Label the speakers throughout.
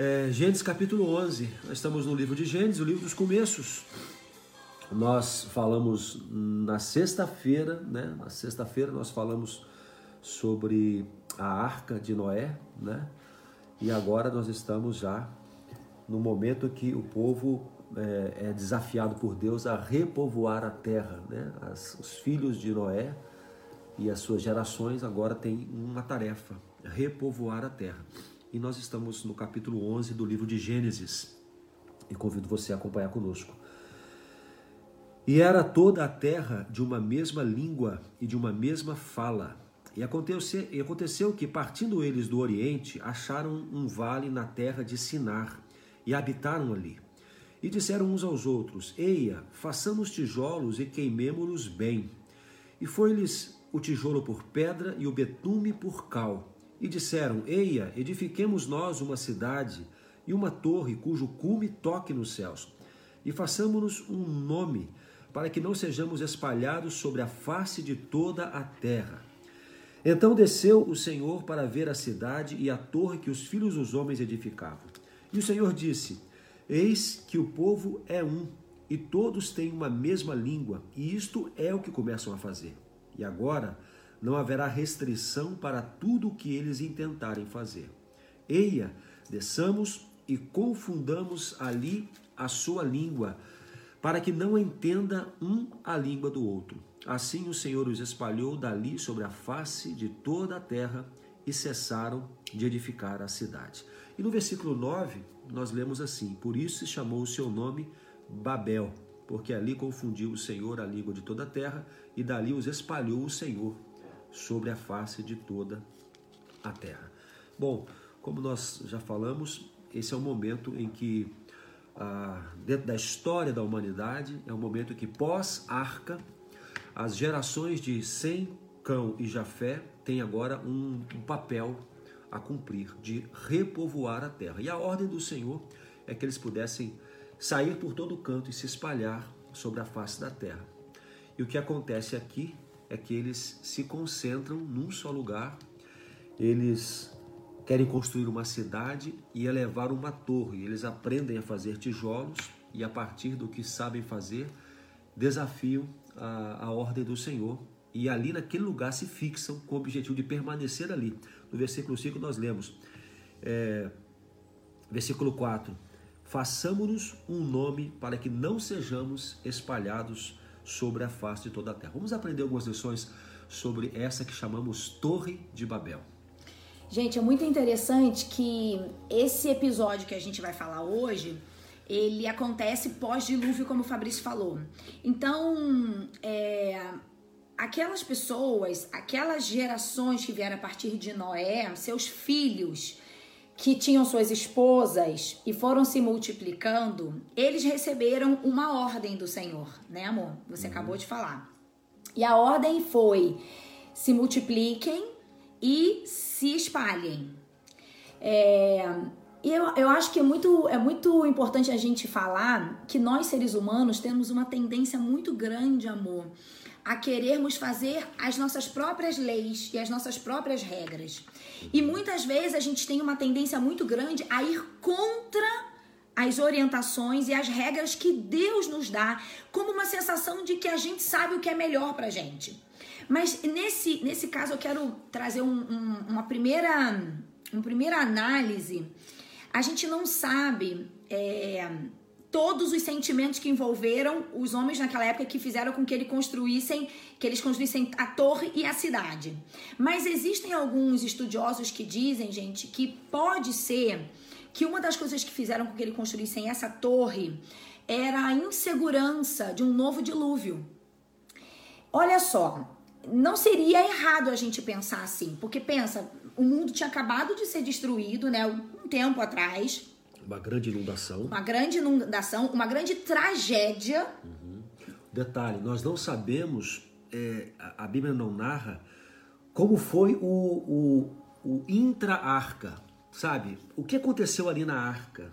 Speaker 1: É, Gênesis capítulo 11. Nós estamos no livro de Gênesis, o livro dos começos. Nós falamos na sexta-feira, né? Na sexta-feira nós falamos sobre a arca de Noé, né? E agora nós estamos já no momento que o povo é, é desafiado por Deus a repovoar a terra, né? As, os filhos de Noé e as suas gerações agora têm uma tarefa: repovoar a terra. E nós estamos no capítulo 11 do livro de Gênesis. E convido você a acompanhar conosco. E era toda a terra de uma mesma língua e de uma mesma fala. E aconteceu, aconteceu que, partindo eles do Oriente, acharam um vale na terra de Sinar e habitaram ali. E disseram uns aos outros: Eia, façamos tijolos e queimemo-los bem. E foi-lhes o tijolo por pedra e o betume por cal. E disseram: Eia, edifiquemos nós uma cidade e uma torre cujo cume toque nos céus, e façamos-nos um nome, para que não sejamos espalhados sobre a face de toda a terra. Então desceu o Senhor para ver a cidade e a torre que os filhos dos homens edificavam. E o Senhor disse: Eis que o povo é um, e todos têm uma mesma língua, e isto é o que começam a fazer. E agora não haverá restrição para tudo o que eles intentarem fazer. Eia, desçamos e confundamos ali a sua língua, para que não entenda um a língua do outro. Assim o Senhor os espalhou dali sobre a face de toda a terra e cessaram de edificar a cidade. E no versículo 9, nós lemos assim: Por isso se chamou o seu nome Babel, porque ali confundiu o Senhor a língua de toda a terra e dali os espalhou o Senhor sobre a face de toda a terra. Bom, como nós já falamos, esse é o momento em que, ah, dentro da história da humanidade, é o momento que pós-arca, as gerações de Sem, Cão e Jafé têm agora um, um papel a cumprir de repovoar a terra. E a ordem do Senhor é que eles pudessem sair por todo canto e se espalhar sobre a face da terra. E o que acontece aqui é que eles se concentram num só lugar, eles querem construir uma cidade e elevar uma torre. Eles aprendem a fazer tijolos e, a partir do que sabem fazer, desafiam a, a ordem do Senhor e ali naquele lugar se fixam com o objetivo de permanecer ali. No versículo 5 nós lemos, é, versículo 4: Façamos-nos um nome para que não sejamos espalhados sobre a face de toda a terra. Vamos aprender algumas lições sobre essa que chamamos Torre de Babel.
Speaker 2: Gente, é muito interessante que esse episódio que a gente vai falar hoje, ele acontece pós-dilúvio, como o Fabrício falou. Então, é, aquelas pessoas, aquelas gerações que vieram a partir de Noé, seus filhos, que tinham suas esposas e foram se multiplicando, eles receberam uma ordem do Senhor, né, amor? Você uhum. acabou de falar. E a ordem foi: se multipliquem e se espalhem. É, eu, eu acho que é muito, é muito importante a gente falar que nós, seres humanos, temos uma tendência muito grande, amor, a querermos fazer as nossas próprias leis e as nossas próprias regras. E muitas vezes a gente tem uma tendência muito grande a ir contra as orientações e as regras que Deus nos dá, como uma sensação de que a gente sabe o que é melhor pra gente. Mas nesse, nesse caso eu quero trazer um, um, uma, primeira, uma primeira análise. A gente não sabe é, todos os sentimentos que envolveram os homens naquela época que fizeram com que eles construíssem, que eles construíssem a torre e a cidade. Mas existem alguns estudiosos que dizem, gente, que pode ser que uma das coisas que fizeram com que eles construíssem essa torre era a insegurança de um novo dilúvio. Olha só, não seria errado a gente pensar assim, porque pensa, o mundo tinha acabado de ser destruído, né, um tempo atrás.
Speaker 1: Uma grande inundação.
Speaker 2: Uma grande inundação, uma grande tragédia.
Speaker 1: Uhum. Detalhe, nós não sabemos, é, a Bíblia não narra como foi o, o, o intra-arca, sabe? O que aconteceu ali na arca?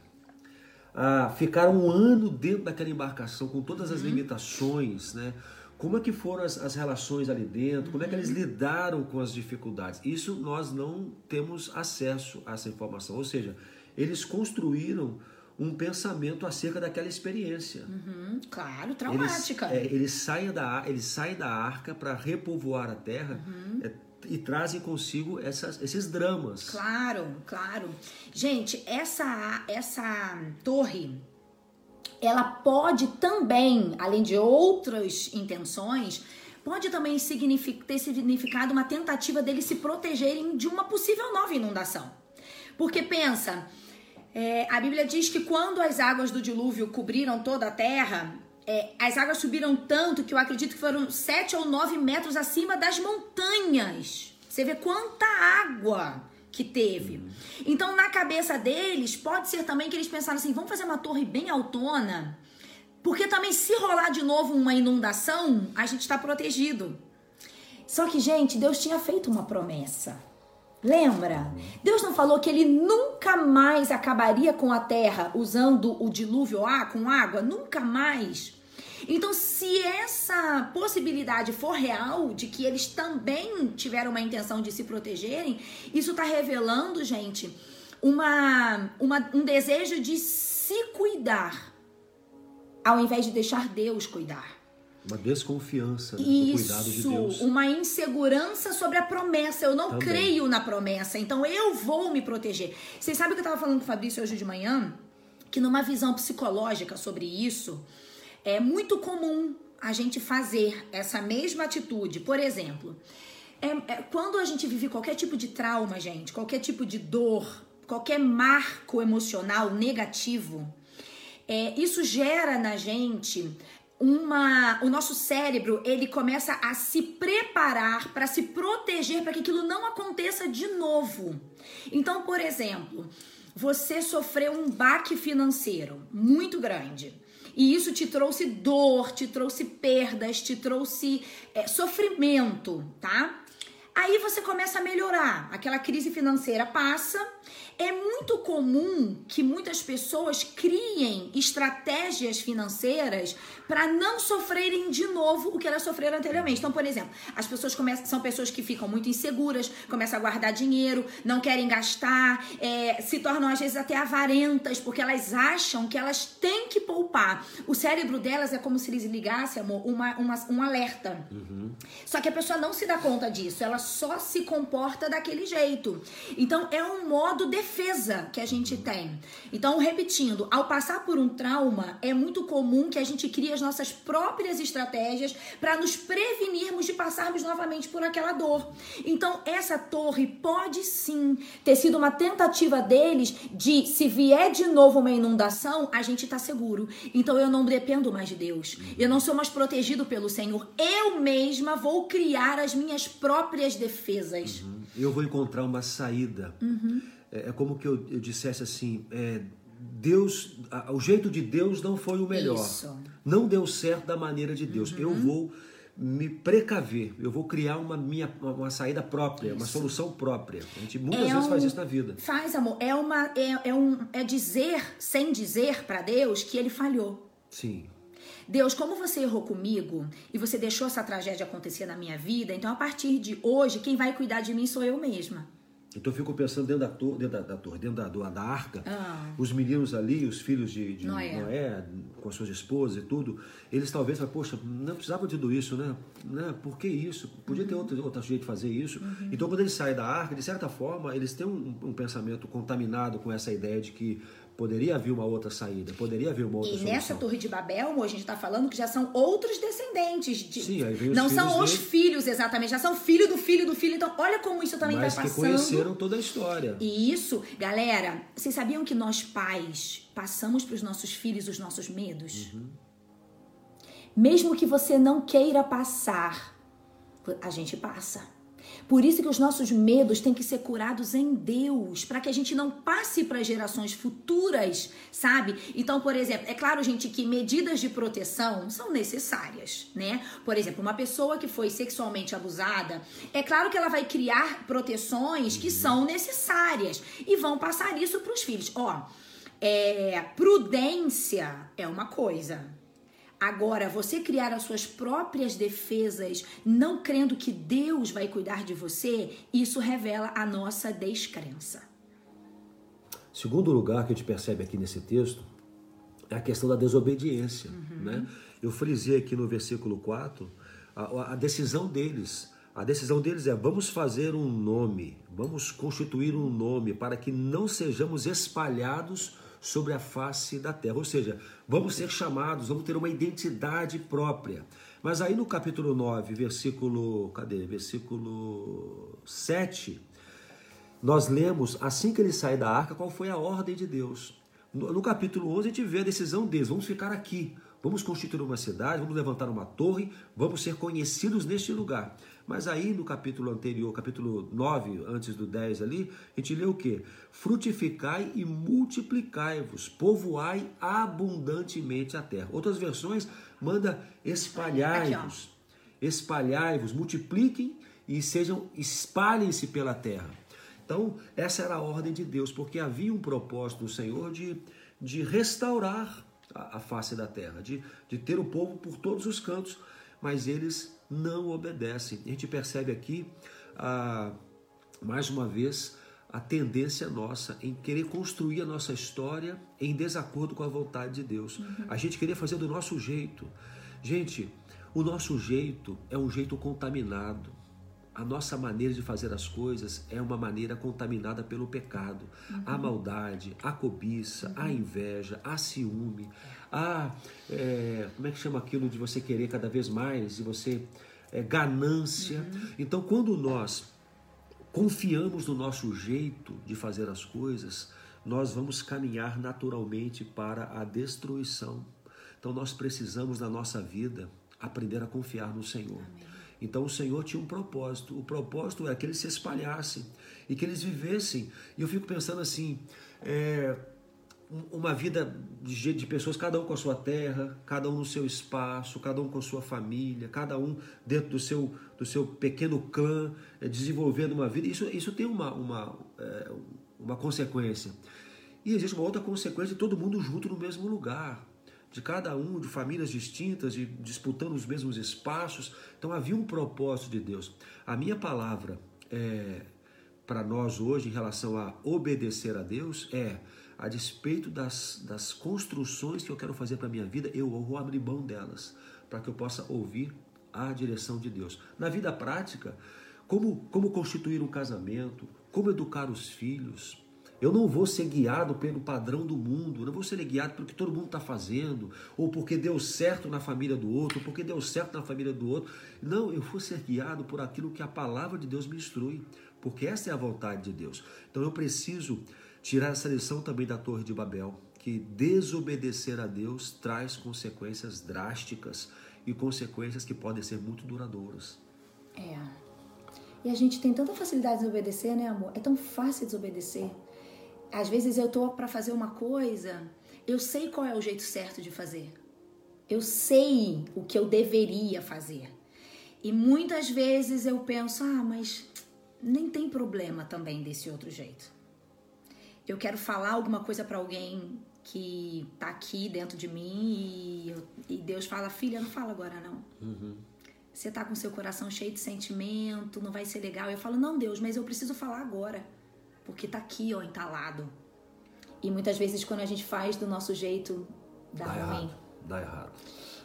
Speaker 1: Ah, ficaram um ano dentro daquela embarcação com todas as uhum. limitações, né? Como é que foram as, as relações ali dentro? Como é que eles uhum. lidaram com as dificuldades? Isso nós não temos acesso a essa informação. Ou seja, eles construíram um pensamento acerca daquela experiência.
Speaker 2: Uhum, claro, traumática.
Speaker 1: Eles, é, eles, saem da, eles saem da arca para repovoar a terra uhum. é, e trazem consigo essas, esses dramas.
Speaker 2: Claro, claro. Gente, essa, essa torre, ela pode também, além de outras intenções, pode também ter significado uma tentativa deles se protegerem de uma possível nova inundação. Porque pensa, é, a Bíblia diz que quando as águas do dilúvio cobriram toda a terra, é, as águas subiram tanto que eu acredito que foram sete ou nove metros acima das montanhas. Você vê quanta água que teve. Então, na cabeça deles, pode ser também que eles pensaram assim: vamos fazer uma torre bem autona, porque também se rolar de novo uma inundação, a gente está protegido. Só que, gente, Deus tinha feito uma promessa. Lembra? Deus não falou que ele nunca mais acabaria com a terra usando o dilúvio ah, com água? Nunca mais. Então, se essa possibilidade for real, de que eles também tiveram uma intenção de se protegerem, isso está revelando, gente, uma, uma, um desejo de se cuidar, ao invés de deixar Deus cuidar.
Speaker 1: Uma desconfiança
Speaker 2: Isso, no cuidado de Deus. Uma insegurança sobre a promessa. Eu não Também. creio na promessa, então eu vou me proteger. Vocês sabem que eu estava falando com o Fabrício hoje de manhã? Que numa visão psicológica sobre isso, é muito comum a gente fazer essa mesma atitude. Por exemplo, é, é, quando a gente vive qualquer tipo de trauma, gente, qualquer tipo de dor, qualquer marco emocional negativo, é, isso gera na gente uma o nosso cérebro ele começa a se preparar para se proteger para que aquilo não aconteça de novo. Então, por exemplo, você sofreu um baque financeiro muito grande. E isso te trouxe dor, te trouxe perdas, te trouxe é, sofrimento, tá? Aí você começa a melhorar. Aquela crise financeira passa é muito comum que muitas pessoas criem estratégias financeiras para não sofrerem de novo o que elas sofreram anteriormente. Então, por exemplo, as pessoas começam, são pessoas que ficam muito inseguras, começam a guardar dinheiro, não querem gastar, é, se tornam às vezes até avarentas, porque elas acham que elas têm que poupar. O cérebro delas é como se eles ligassem, amor, uma, uma, um alerta. Uhum. Só que a pessoa não se dá conta disso, ela só se comporta daquele jeito. Então, é um modo de defesa que a gente tem. Então, repetindo, ao passar por um trauma, é muito comum que a gente crie as nossas próprias estratégias para nos prevenirmos de passarmos novamente por aquela dor. Então, essa torre pode sim ter sido uma tentativa deles de, se vier de novo uma inundação, a gente tá seguro. Então, eu não dependo mais de Deus. Eu não sou mais protegido pelo Senhor. Eu mesma vou criar as minhas próprias defesas.
Speaker 1: Uhum. Eu vou encontrar uma saída. Uhum é, é como que eu, eu dissesse assim, é, Deus, a, o jeito de Deus não foi o melhor. Isso. Não deu certo da maneira de Deus. Uhum. Eu vou me precaver, eu vou criar uma minha uma saída própria, isso. uma solução própria. A gente muitas é vezes um, faz isso na vida.
Speaker 2: Faz, amor. É uma é, é um é dizer sem dizer para Deus que ele falhou.
Speaker 1: Sim.
Speaker 2: Deus, como você errou comigo e você deixou essa tragédia acontecer na minha vida, então a partir de hoje quem vai cuidar de mim sou eu mesma.
Speaker 1: Então eu fico pensando dentro da torre, dentro da, da torre, dentro da, da arca, ah. os meninos ali, os filhos de, de Noé. Noé. com as suas esposas e tudo, eles talvez falem, poxa, não precisava de tudo isso, né? né? Por que isso? Podia uhum. ter outro, outro jeito de fazer isso. Uhum. Então quando eles saem da arca, de certa forma, eles têm um, um pensamento contaminado com essa ideia de que Poderia haver uma outra saída, poderia haver uma outra
Speaker 2: E
Speaker 1: solução.
Speaker 2: nessa Torre de Babel, a gente está falando que já são outros descendentes. De...
Speaker 1: Sim, aí vem os
Speaker 2: Não
Speaker 1: são
Speaker 2: os
Speaker 1: dele.
Speaker 2: filhos, exatamente, já são filho do filho do filho. Então, olha como isso também vai
Speaker 1: passando. Mas que conheceram toda a história.
Speaker 2: E isso, galera, vocês sabiam que nós pais passamos para os nossos filhos os nossos medos? Uhum. Mesmo que você não queira passar, a gente passa. Por isso que os nossos medos têm que ser curados em Deus, para que a gente não passe para gerações futuras, sabe? Então, por exemplo, é claro, gente, que medidas de proteção são necessárias, né? Por exemplo, uma pessoa que foi sexualmente abusada, é claro que ela vai criar proteções que são necessárias e vão passar isso para os filhos. Ó, é, prudência é uma coisa, Agora, você criar as suas próprias defesas, não crendo que Deus vai cuidar de você, isso revela a nossa descrença.
Speaker 1: Segundo lugar que a gente percebe aqui nesse texto é a questão da desobediência. Uhum. Né? Eu frisei aqui no versículo 4 a, a decisão deles. A decisão deles é: vamos fazer um nome, vamos constituir um nome para que não sejamos espalhados sobre a face da terra. Ou seja, vamos ser chamados, vamos ter uma identidade própria. Mas aí no capítulo 9, versículo, cadê? Versículo 7, nós lemos assim que ele sai da arca, qual foi a ordem de Deus. No, no capítulo 11 a gente vê a decisão deles, vamos ficar aqui. Vamos constituir uma cidade, vamos levantar uma torre, vamos ser conhecidos neste lugar. Mas aí no capítulo anterior, capítulo 9, antes do 10 ali, a gente lê o quê? Frutificai e multiplicai-vos, povoai abundantemente a terra. Outras versões manda espalhai-vos, espalhai-vos, multipliquem e sejam espalhem-se pela terra. Então, essa era a ordem de Deus, porque havia um propósito do Senhor de, de restaurar a, a face da terra, de, de ter o povo por todos os cantos, mas eles não obedecem. A gente percebe aqui, ah, mais uma vez, a tendência nossa em querer construir a nossa história em desacordo com a vontade de Deus. Uhum. A gente queria fazer do nosso jeito. Gente, o nosso jeito é um jeito contaminado a nossa maneira de fazer as coisas é uma maneira contaminada pelo pecado. Uhum. A maldade, a cobiça, uhum. a inveja, a ciúme, a. É, como é que chama aquilo de você querer cada vez mais, de você. É, ganância. Uhum. Então, quando nós confiamos no nosso jeito de fazer as coisas, nós vamos caminhar naturalmente para a destruição. Então, nós precisamos na nossa vida aprender a confiar no Senhor. Amém. Então o Senhor tinha um propósito. O propósito é que eles se espalhassem e que eles vivessem. E eu fico pensando assim, é, uma vida de, de pessoas, cada um com a sua terra, cada um no seu espaço, cada um com a sua família, cada um dentro do seu, do seu pequeno clã, é, desenvolvendo uma vida. Isso, isso tem uma, uma, é, uma consequência. E existe uma outra consequência de todo mundo junto no mesmo lugar de cada um, de famílias distintas, de, disputando os mesmos espaços. Então havia um propósito de Deus. A minha palavra é, para nós hoje em relação a obedecer a Deus é a despeito das, das construções que eu quero fazer para a minha vida, eu vou abrir mão delas, para que eu possa ouvir a direção de Deus. Na vida prática, como, como constituir um casamento, como educar os filhos, eu não vou ser guiado pelo padrão do mundo, não vou ser guiado pelo que todo mundo está fazendo, ou porque deu certo na família do outro, ou porque deu certo na família do outro. Não, eu vou ser guiado por aquilo que a palavra de Deus me instrui, porque essa é a vontade de Deus. Então eu preciso tirar essa lição também da Torre de Babel, que desobedecer a Deus traz consequências drásticas e consequências que podem ser muito duradouras.
Speaker 2: É. E a gente tem tanta facilidade de desobedecer, né, amor? É tão fácil desobedecer. Às vezes eu tô para fazer uma coisa, eu sei qual é o jeito certo de fazer. Eu sei o que eu deveria fazer. E muitas vezes eu penso, ah, mas nem tem problema também desse outro jeito. Eu quero falar alguma coisa para alguém que tá aqui dentro de mim e, eu, e, Deus fala, filha, não fala agora não. Uhum. Você tá com seu coração cheio de sentimento, não vai ser legal. Eu falo, não, Deus, mas eu preciso falar agora porque tá aqui, ó, entalado. E muitas vezes quando a gente faz do nosso jeito, dá, dá ruim.
Speaker 1: Errado, dá errado.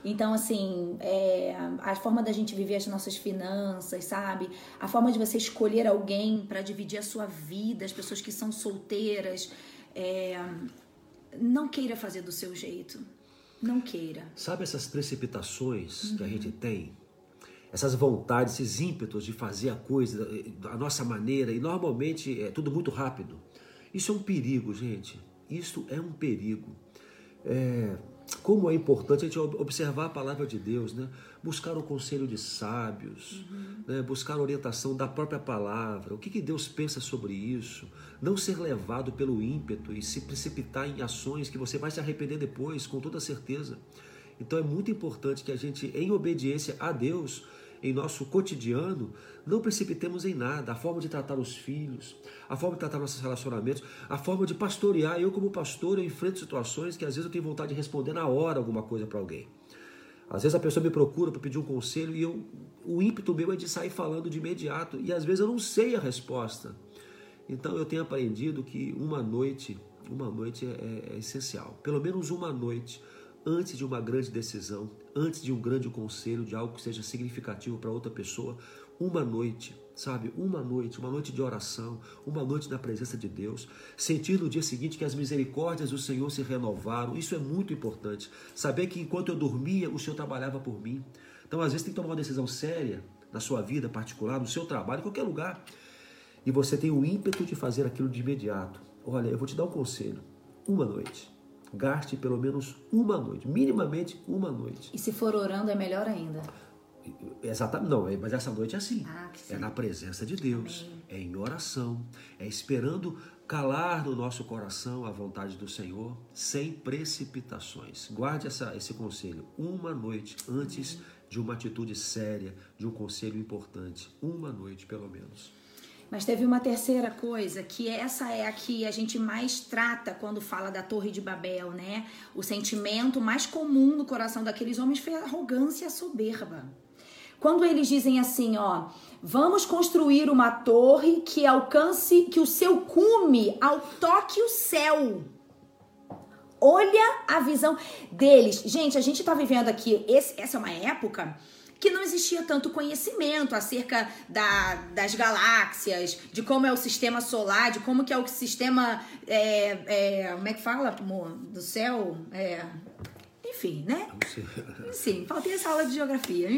Speaker 2: Então, assim, é, a forma da gente viver as nossas finanças, sabe? A forma de você escolher alguém para dividir a sua vida, as pessoas que são solteiras. É, não queira fazer do seu jeito. Não queira.
Speaker 1: Sabe essas precipitações uhum. que a uhum. gente tem? Essas vontades, esses ímpetos de fazer a coisa a nossa maneira, e normalmente é tudo muito rápido. Isso é um perigo, gente. Isso é um perigo. É, como é importante a gente observar a palavra de Deus, né? buscar o conselho de sábios, uhum. né? buscar a orientação da própria palavra, o que, que Deus pensa sobre isso, não ser levado pelo ímpeto e se precipitar em ações que você vai se arrepender depois, com toda certeza. Então é muito importante que a gente, em obediência a Deus, em nosso cotidiano, não precipitemos em nada. A forma de tratar os filhos, a forma de tratar nossos relacionamentos, a forma de pastorear. Eu, como pastor, eu enfrento situações que às vezes eu tenho vontade de responder na hora alguma coisa para alguém. Às vezes a pessoa me procura para pedir um conselho e eu, o ímpeto meu é de sair falando de imediato. E às vezes eu não sei a resposta. Então eu tenho aprendido que uma noite Uma noite é, é, é essencial. Pelo menos uma noite antes de uma grande decisão, antes de um grande conselho, de algo que seja significativo para outra pessoa, uma noite, sabe? Uma noite, uma noite de oração, uma noite na presença de Deus, sentir no dia seguinte que as misericórdias do Senhor se renovaram, isso é muito importante. Saber que enquanto eu dormia, o Senhor trabalhava por mim. Então, às vezes, tem que tomar uma decisão séria na sua vida particular, no seu trabalho, em qualquer lugar. E você tem o ímpeto de fazer aquilo de imediato. Olha, eu vou te dar um conselho. Uma noite Gaste pelo menos uma noite, minimamente uma noite.
Speaker 2: E se for orando é melhor ainda.
Speaker 1: Exatamente, não, é, mas essa noite é assim. Ah, é na presença de Deus, Amém. é em oração, é esperando calar no nosso coração a vontade do Senhor, sem precipitações. Guarde essa, esse conselho, uma noite antes Amém. de uma atitude séria, de um conselho importante, uma noite pelo menos.
Speaker 2: Mas teve uma terceira coisa, que essa é a que a gente mais trata quando fala da Torre de Babel, né? O sentimento mais comum no coração daqueles homens foi a arrogância e a soberba. Quando eles dizem assim, ó, vamos construir uma torre que alcance, que o seu cume toque o céu. Olha a visão deles. Gente, a gente tá vivendo aqui, esse, essa é uma época que não existia tanto conhecimento acerca da, das galáxias, de como é o sistema solar, de como que é o sistema. É, é, como é que fala, amor? Do céu? É, enfim, né? Sim, faltei essa aula de geografia.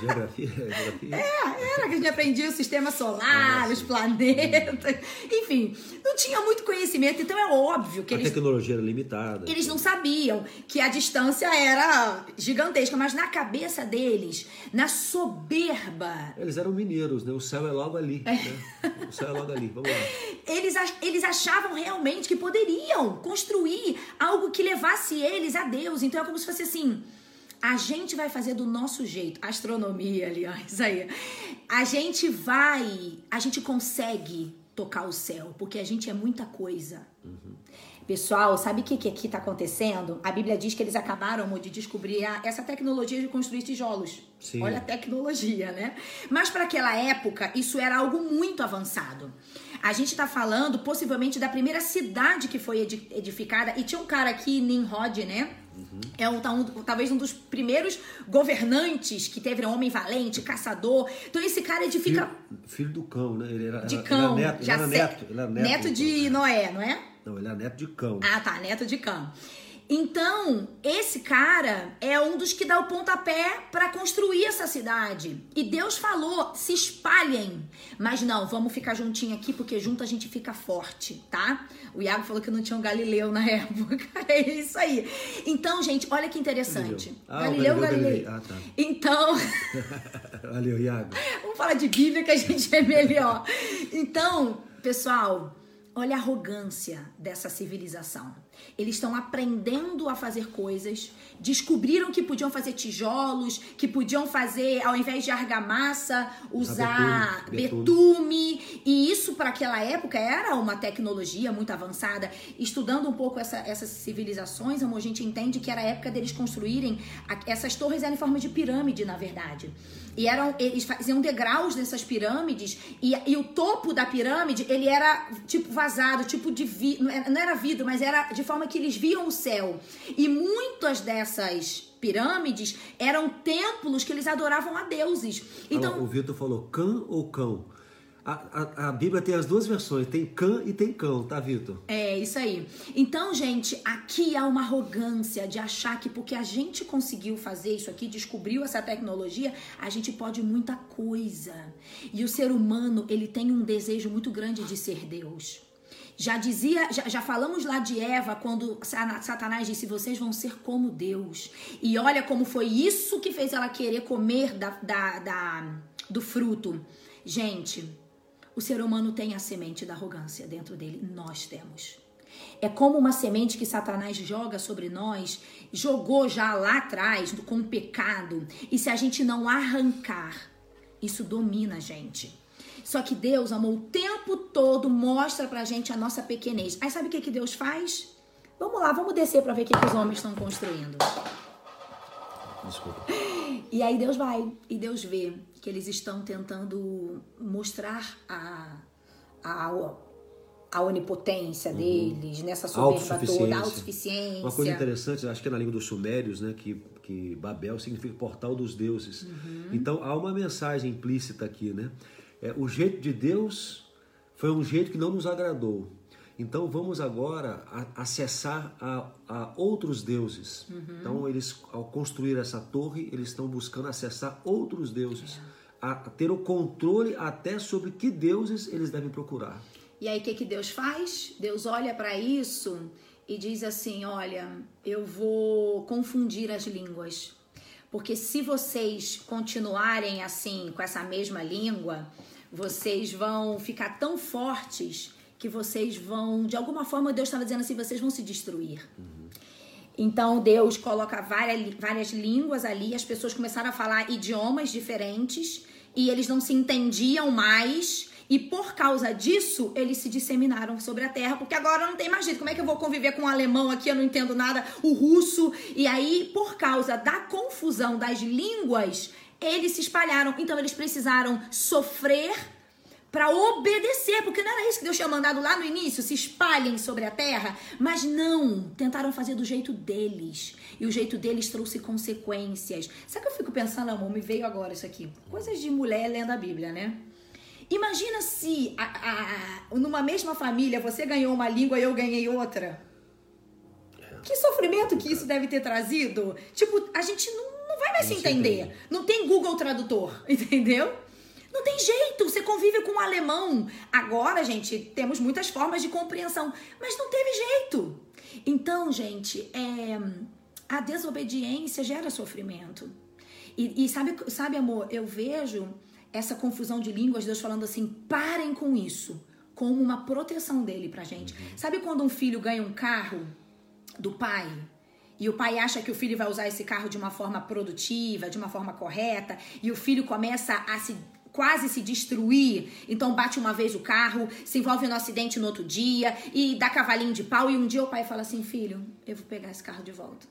Speaker 1: Geografia? geografia?
Speaker 2: É, era que a gente aprendia o sistema solar, ah, os planetas. Enfim, não tinha muito conhecimento, então é óbvio que
Speaker 1: a
Speaker 2: eles.
Speaker 1: A tecnologia era limitada.
Speaker 2: Eles não sabiam que a distância era gigantesca, mas na cabeça deles, na soberba.
Speaker 1: Eles eram mineiros, né? O céu é logo ali. É. Né? O céu é logo ali. Vamos lá.
Speaker 2: Eles, eles achavam realmente que poderiam construir algo que levasse eles a Deus. Então é como se fosse assim. A gente vai fazer do nosso jeito. Astronomia, aliás, aí. A gente vai. A gente consegue tocar o céu, porque a gente é muita coisa. Uhum. Pessoal, sabe o que, que aqui está acontecendo? A Bíblia diz que eles acabaram de descobrir a, essa tecnologia de construir tijolos. Sim. Olha a tecnologia, né? Mas para aquela época, isso era algo muito avançado. A gente está falando possivelmente da primeira cidade que foi edificada. E tinha um cara aqui, Nimrod, né? Uhum. É um, um, talvez um dos primeiros governantes que teve um homem valente, caçador. Então esse cara edifica.
Speaker 1: Filho, filho do cão, né? Ele era,
Speaker 2: de cão.
Speaker 1: Ele era neto,
Speaker 2: já
Speaker 1: ele era neto, ele era neto,
Speaker 2: neto de Noé, não é?
Speaker 1: Não, ele é neto de cão.
Speaker 2: Ah, tá, neto de cão. Então, esse cara é um dos que dá o pontapé para construir essa cidade. E Deus falou: se espalhem. Mas não, vamos ficar juntinho aqui, porque junto a gente fica forte, tá? O Iago falou que não tinha um Galileu na época. É isso aí. Então, gente, olha que interessante.
Speaker 1: Galileu, ah, Galileu, Galileu. Galileu. Ah, tá.
Speaker 2: Então.
Speaker 1: Valeu, Iago.
Speaker 2: vamos falar de Bíblia que a gente é melhor. Então, pessoal, olha a arrogância dessa civilização. Eles estão aprendendo a fazer coisas, descobriram que podiam fazer tijolos, que podiam fazer, ao invés de argamassa, usar betume, betume. E isso, para aquela época, era uma tecnologia muito avançada. Estudando um pouco essa, essas civilizações, a gente entende que era a época deles construírem. Essas torres eram em forma de pirâmide, na verdade. E eram, eles faziam degraus nessas pirâmides, e, e o topo da pirâmide, ele era tipo vazado, tipo de vidro, não era vidro, mas era de forma que eles viam o céu. E muitas dessas pirâmides eram templos que eles adoravam a deuses. Então,
Speaker 1: o Vitor falou cã ou cão? A, a, a, Bíblia tem as duas versões, tem cã e tem cão, tá, Vitor?
Speaker 2: É, isso aí. Então, gente, aqui há uma arrogância de achar que porque a gente conseguiu fazer isso aqui, descobriu essa tecnologia, a gente pode muita coisa. E o ser humano, ele tem um desejo muito grande de ser Deus. Já dizia, já, já, falamos lá de Eva quando Satanás disse: vocês vão ser como Deus. E olha como foi isso que fez ela querer comer da, da, da, do fruto. Gente, o ser humano tem a semente da arrogância dentro dele. Nós temos. É como uma semente que Satanás joga sobre nós, jogou já lá atrás com o pecado. E se a gente não arrancar, isso domina a gente. Só que Deus, amor, o tempo todo mostra pra gente a nossa pequenez. Aí sabe o que, que Deus faz? Vamos lá, vamos descer para ver o que, que os homens estão construindo.
Speaker 1: Desculpa.
Speaker 2: E aí Deus vai e Deus vê que eles estão tentando mostrar a, a, a onipotência uhum. deles, nessa soberba toda, a autossuficiência.
Speaker 1: Uma coisa interessante, acho que é na língua dos sumérios, né, que, que Babel significa portal dos deuses. Uhum. Então há uma mensagem implícita aqui, né? É, o jeito de Deus foi um jeito que não nos agradou. Então vamos agora a, acessar a, a, outros deuses. Uhum. Então eles, ao construir essa torre, eles estão buscando acessar outros deuses, é. a, a ter o controle até sobre que deuses eles devem procurar.
Speaker 2: E aí o que, que Deus faz? Deus olha para isso e diz assim: Olha, eu vou confundir as línguas. Porque se vocês continuarem assim, com essa mesma língua, vocês vão ficar tão fortes que vocês vão, de alguma forma, Deus estava dizendo assim: vocês vão se destruir. Uhum. Então Deus coloca várias, várias línguas ali, as pessoas começaram a falar idiomas diferentes e eles não se entendiam mais. E por causa disso, eles se disseminaram sobre a terra, porque agora não tem mais jeito. Como é que eu vou conviver com o um alemão aqui? Eu não entendo nada, o russo. E aí, por causa da confusão das línguas, eles se espalharam. Então, eles precisaram sofrer para obedecer, porque não era isso que Deus tinha mandado lá no início, se espalhem sobre a terra, mas não, tentaram fazer do jeito deles. E o jeito deles trouxe consequências. Sabe o que eu fico pensando, amor? Me veio agora isso aqui. Coisas de mulher lendo a Bíblia, né? Imagina se a, a, numa mesma família você ganhou uma língua e eu ganhei outra. Que sofrimento que isso deve ter trazido. Tipo, a gente não, não vai mais não se entender. Entende. Não tem Google Tradutor, entendeu? Não tem jeito, você convive com o alemão. Agora, gente, temos muitas formas de compreensão, mas não teve jeito. Então, gente, é, a desobediência gera sofrimento. E, e sabe, sabe, amor, eu vejo essa confusão de línguas, Deus falando assim: parem com isso, como uma proteção dele pra gente. Uhum. Sabe quando um filho ganha um carro do pai? E o pai acha que o filho vai usar esse carro de uma forma produtiva, de uma forma correta, e o filho começa a se quase se destruir, então bate uma vez o carro, se envolve no acidente no outro dia e dá cavalinho de pau e um dia o pai fala assim: "Filho, eu vou pegar esse carro de volta".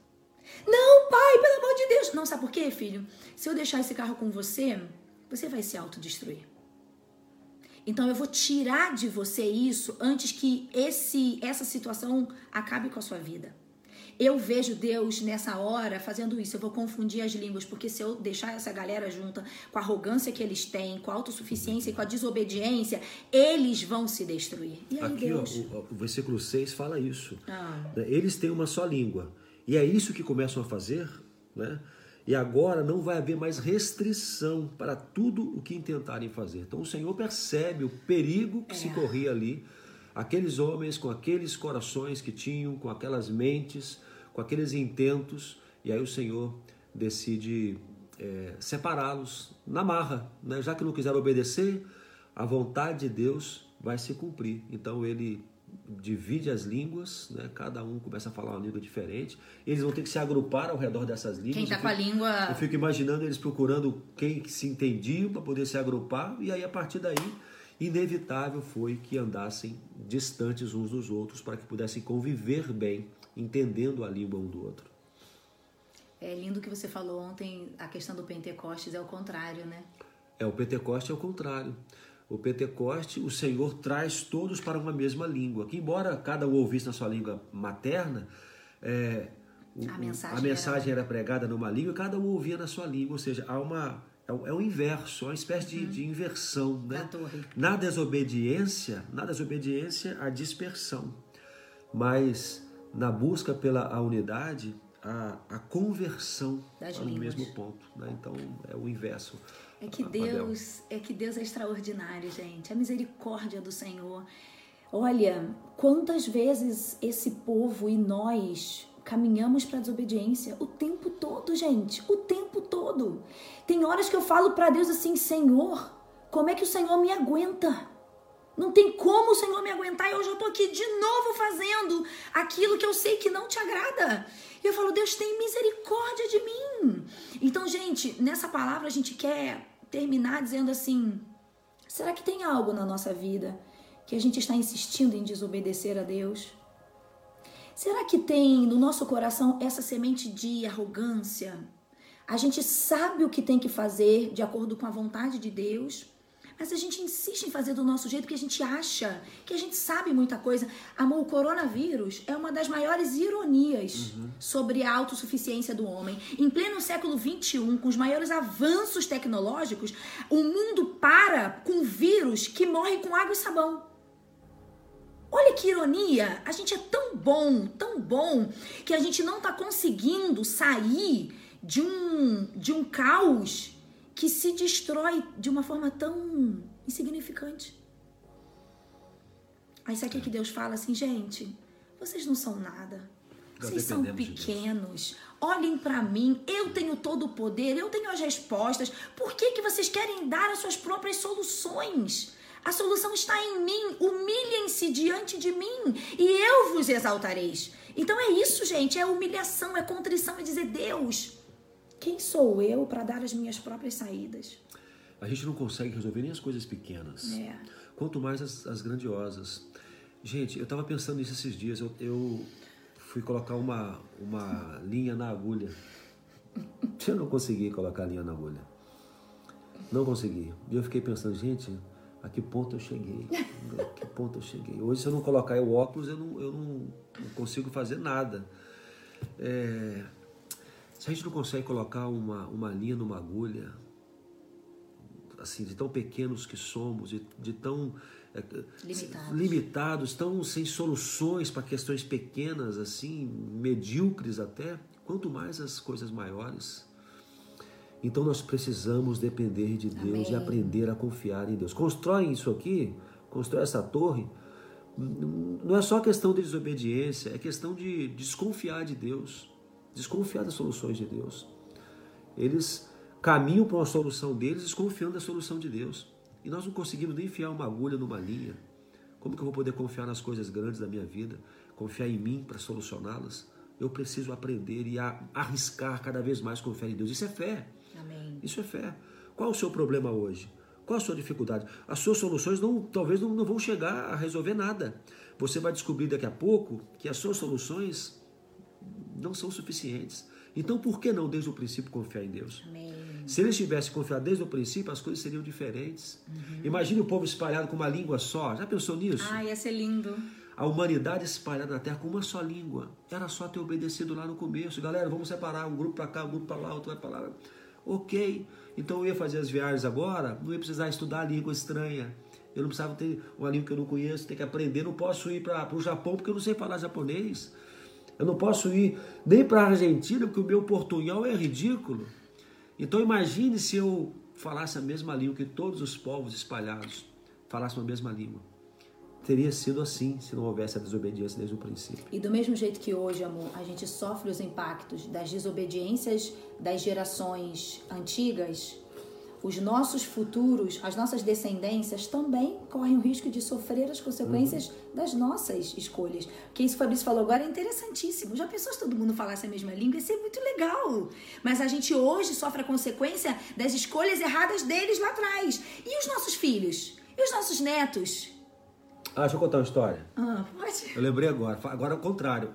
Speaker 2: Não, pai, pelo amor de Deus. Não, sabe por quê, filho? Se eu deixar esse carro com você, você vai se autodestruir. Então eu vou tirar de você isso antes que esse essa situação acabe com a sua vida. Eu vejo Deus nessa hora fazendo isso. Eu vou confundir as línguas, porque se eu deixar essa galera junta com a arrogância que eles têm, com a autossuficiência e com a desobediência, eles vão se destruir. E aí,
Speaker 1: Aqui,
Speaker 2: Deus?
Speaker 1: Ó, o, o versículo 6 fala isso. Ah. Eles têm uma só língua. E é isso que começam a fazer, né? E agora não vai haver mais restrição para tudo o que intentarem fazer. Então o Senhor percebe o perigo que é. se corria ali. Aqueles homens com aqueles corações que tinham, com aquelas mentes, com aqueles intentos, e aí o Senhor decide é, separá-los na marra. Né? Já que não quiseram obedecer, a vontade de Deus vai se cumprir. Então ele divide as línguas, né? cada um começa a falar uma língua diferente. Eles vão ter que se agrupar ao redor dessas línguas.
Speaker 2: Quem está com a língua.
Speaker 1: Eu fico imaginando eles procurando quem se entendiam para poder se agrupar, e aí a partir daí, inevitável foi que andassem distantes uns dos outros para que pudessem conviver bem, entendendo a língua um do outro.
Speaker 2: É lindo que você falou ontem, a questão do Pentecostes é o contrário, né?
Speaker 1: É, o Pentecoste é o contrário o Pentecoste, o Senhor traz todos para uma mesma língua. Que embora cada um ouvisse na sua língua materna, é,
Speaker 2: o, a mensagem,
Speaker 1: a mensagem era... era... pregada numa língua e cada um ouvia na sua língua. Ou seja, há uma, é, o, é inverso, é uma espécie uhum. de, de, inversão. Né? Na desobediência, na desobediência, a dispersão. Mas na busca pela unidade, a, a conversão
Speaker 2: das
Speaker 1: para o mesmo ponto. Né? Então é o inverso.
Speaker 2: É que Deus, é que Deus é extraordinário, gente. A misericórdia do Senhor. Olha, quantas vezes esse povo e nós caminhamos para a desobediência o tempo todo, gente, o tempo todo. Tem horas que eu falo para Deus assim, Senhor, como é que o Senhor me aguenta? Não tem como o Senhor me aguentar e hoje eu tô aqui de novo fazendo aquilo que eu sei que não te agrada. E eu falo, Deus tem misericórdia de mim. Então, gente, nessa palavra a gente quer terminar dizendo assim: será que tem algo na nossa vida que a gente está insistindo em desobedecer a Deus? Será que tem no nosso coração essa semente de arrogância? A gente sabe o que tem que fazer de acordo com a vontade de Deus, Mas a gente insiste em fazer do nosso jeito porque a gente acha que a gente sabe muita coisa. Amor, o coronavírus é uma das maiores ironias uhum. sobre a autossuficiência do homem. Em pleno século XXI, com os maiores avanços tecnológicos, o mundo para com vírus que morre com água e sabão. Olha que ironia! A gente é tão bom, tão bom, que a gente não está conseguindo sair de um, de um caos que se destrói de uma forma tão insignificante. Aí sabe o que Deus fala assim, gente? Vocês não são nada. Vocês são pequenos. Olhem para mim. Eu tenho todo o poder. Eu tenho as respostas. Por que, que vocês querem dar as suas próprias soluções? A solução está em mim. Humilhem-se diante de mim e eu vos exaltareis. Então é isso, gente. É humilhação, é contrição, é dizer: Deus, quem sou eu para dar as minhas próprias saídas?
Speaker 1: A gente não consegue resolver nem as coisas pequenas,
Speaker 2: é.
Speaker 1: quanto mais as, as, grandiosas. Gente, eu estava pensando nisso esses dias. Eu, eu fui colocar uma, uma linha na agulha. Eu não consegui colocar a linha na agulha. Não consegui. E eu fiquei pensando, gente, a que ponto eu cheguei? A que ponto eu cheguei? Hoje, se eu não colocar o óculos, eu não, eu não, não consigo fazer nada. É, se a gente não consegue colocar uma, uma linha numa agulha, assim, de tão pequenos que somos, de, de tão é,
Speaker 2: limitados.
Speaker 1: limitados, tão sem soluções para questões pequenas, assim, medíocres até, quanto mais as coisas maiores. Então nós precisamos depender de Deus Amém. e aprender a confiar em Deus. Constrói isso aqui, constrói essa torre. Não é só questão de desobediência, é questão de desconfiar de Deus desconfiar das soluções de Deus. Eles caminham para uma solução deles desconfiando da solução de Deus. E nós não conseguimos nem enfiar uma agulha numa linha. Como que eu vou poder confiar nas coisas grandes da minha vida? Confiar em mim para solucioná-las? Eu preciso aprender e arriscar cada vez mais confiar em Deus. Isso é fé.
Speaker 2: Amém.
Speaker 1: Isso é fé. Qual o seu problema hoje? Qual a sua dificuldade? As suas soluções não, talvez não, não vão chegar a resolver nada. Você vai descobrir daqui a pouco que as suas soluções não são suficientes. Então, por que não desde o princípio confiar em Deus?
Speaker 2: Amém.
Speaker 1: Se eles tivessem confiado desde o princípio, as coisas seriam diferentes. Uhum. Imagine o povo espalhado com uma língua só. Já pensou nisso?
Speaker 2: Ah, ia ser lindo.
Speaker 1: A humanidade espalhada na Terra com uma só língua. Era só ter obedecido lá no começo. Galera, vamos separar um grupo para cá, um grupo para lá, outro vai para lá. Ok. Então eu ia fazer as viagens agora, não ia precisar estudar a língua estranha. Eu não precisava ter uma língua que eu não conheço, ter que aprender. Não posso ir para o Japão porque eu não sei falar japonês. Eu não posso ir nem para a Argentina porque o meu portunhol é ridículo. Então imagine se eu falasse a mesma língua que todos os povos espalhados falassem a mesma língua. Teria sido assim se não houvesse a desobediência desde o princípio.
Speaker 2: E do mesmo jeito que hoje, amor, a gente sofre os impactos das desobediências das gerações antigas, os nossos futuros, as nossas descendências também correm o risco de sofrer as consequências uhum. das nossas escolhas. que isso que o Fabrício falou agora é interessantíssimo. Já pensou se todo mundo falasse a mesma língua? Ia ser muito legal. Mas a gente hoje sofre a consequência das escolhas erradas deles lá atrás. E os nossos filhos? E os nossos netos?
Speaker 1: Ah, deixa eu contar uma história.
Speaker 2: Ah, pode?
Speaker 1: Eu lembrei agora. Agora é o contrário.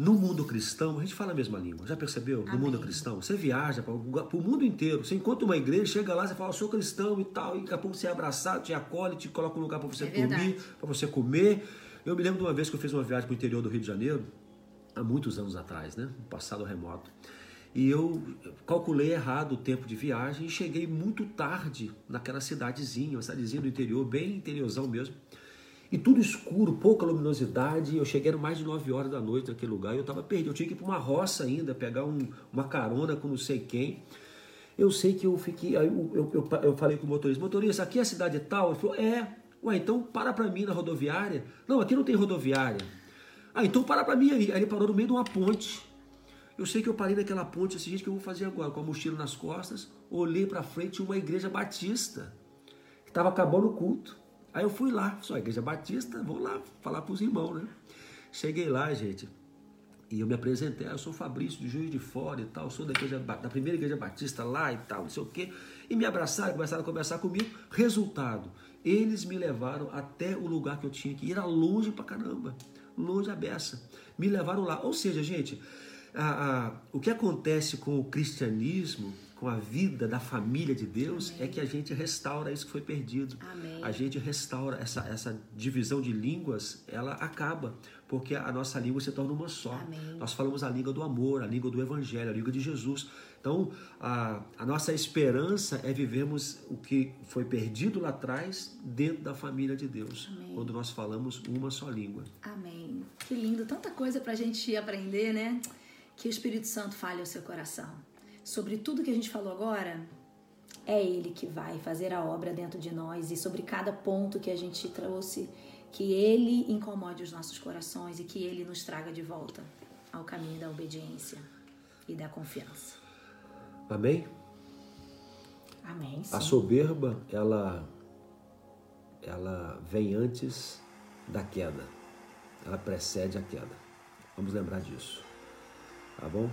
Speaker 1: No mundo cristão, a gente fala a mesma língua. Já percebeu? No mundo cristão, você viaja para o mundo inteiro. Você encontra uma igreja, chega lá, você fala, sou cristão e tal, e daqui a pouco você é abraçado, te acolhe, te coloca um lugar para você é dormir, para você comer. Eu me lembro de uma vez que eu fiz uma viagem para o interior do Rio de Janeiro, há muitos anos atrás, né? Um passado remoto. E eu calculei errado o tempo de viagem e cheguei muito tarde naquela cidadezinha, uma cidadezinha do interior, bem interiorzão mesmo. E tudo escuro, pouca luminosidade. Eu cheguei mais de 9 horas da noite naquele lugar e eu estava perdido. Eu tinha que ir para uma roça ainda, pegar um, uma carona com não sei quem. Eu sei que eu fiquei. Aí eu, eu, eu, eu falei com o motorista: motorista, aqui é a cidade tal? Ele falou: é. Ué, então para para mim na rodoviária. Não, aqui não tem rodoviária. Ah, então para para mim aí. Aí ele parou no meio de uma ponte. Eu sei que eu parei naquela ponte assim, gente, que eu vou fazer agora? Com a mochila nas costas, olhei para frente uma igreja batista, que estava acabando o culto. Aí eu fui lá, sou a igreja batista, vou lá falar para os irmãos, né? Cheguei lá, gente, e eu me apresentei, eu sou Fabrício de Juiz de Fora e tal, sou da, igreja, da primeira igreja batista lá e tal, não sei o quê. E me abraçaram, começaram a conversar comigo. Resultado, eles me levaram até o lugar que eu tinha que ir, era longe pra caramba, longe a beça. Me levaram lá. Ou seja, gente, a, a, o que acontece com o cristianismo com a vida da família de Deus Amém. é que a gente restaura isso que foi perdido.
Speaker 2: Amém.
Speaker 1: A gente restaura essa, essa divisão de línguas, ela acaba, porque a nossa língua se torna uma só.
Speaker 2: Amém.
Speaker 1: Nós falamos a língua do amor, a língua do evangelho, a língua de Jesus. Então, a, a nossa esperança é vivermos o que foi perdido lá atrás dentro da família de Deus, quando nós falamos uma só língua.
Speaker 2: Amém. Que lindo, tanta coisa para a gente aprender, né? Que o Espírito Santo fale ao seu coração sobre tudo que a gente falou agora, é Ele que vai fazer a obra dentro de nós e sobre cada ponto que a gente trouxe, que Ele incomode os nossos corações e que Ele nos traga de volta ao caminho da obediência e da confiança.
Speaker 1: Amém?
Speaker 2: Amém. Sim.
Speaker 1: A soberba, ela, ela vem antes da queda. Ela precede a queda. Vamos lembrar disso. Tá bom?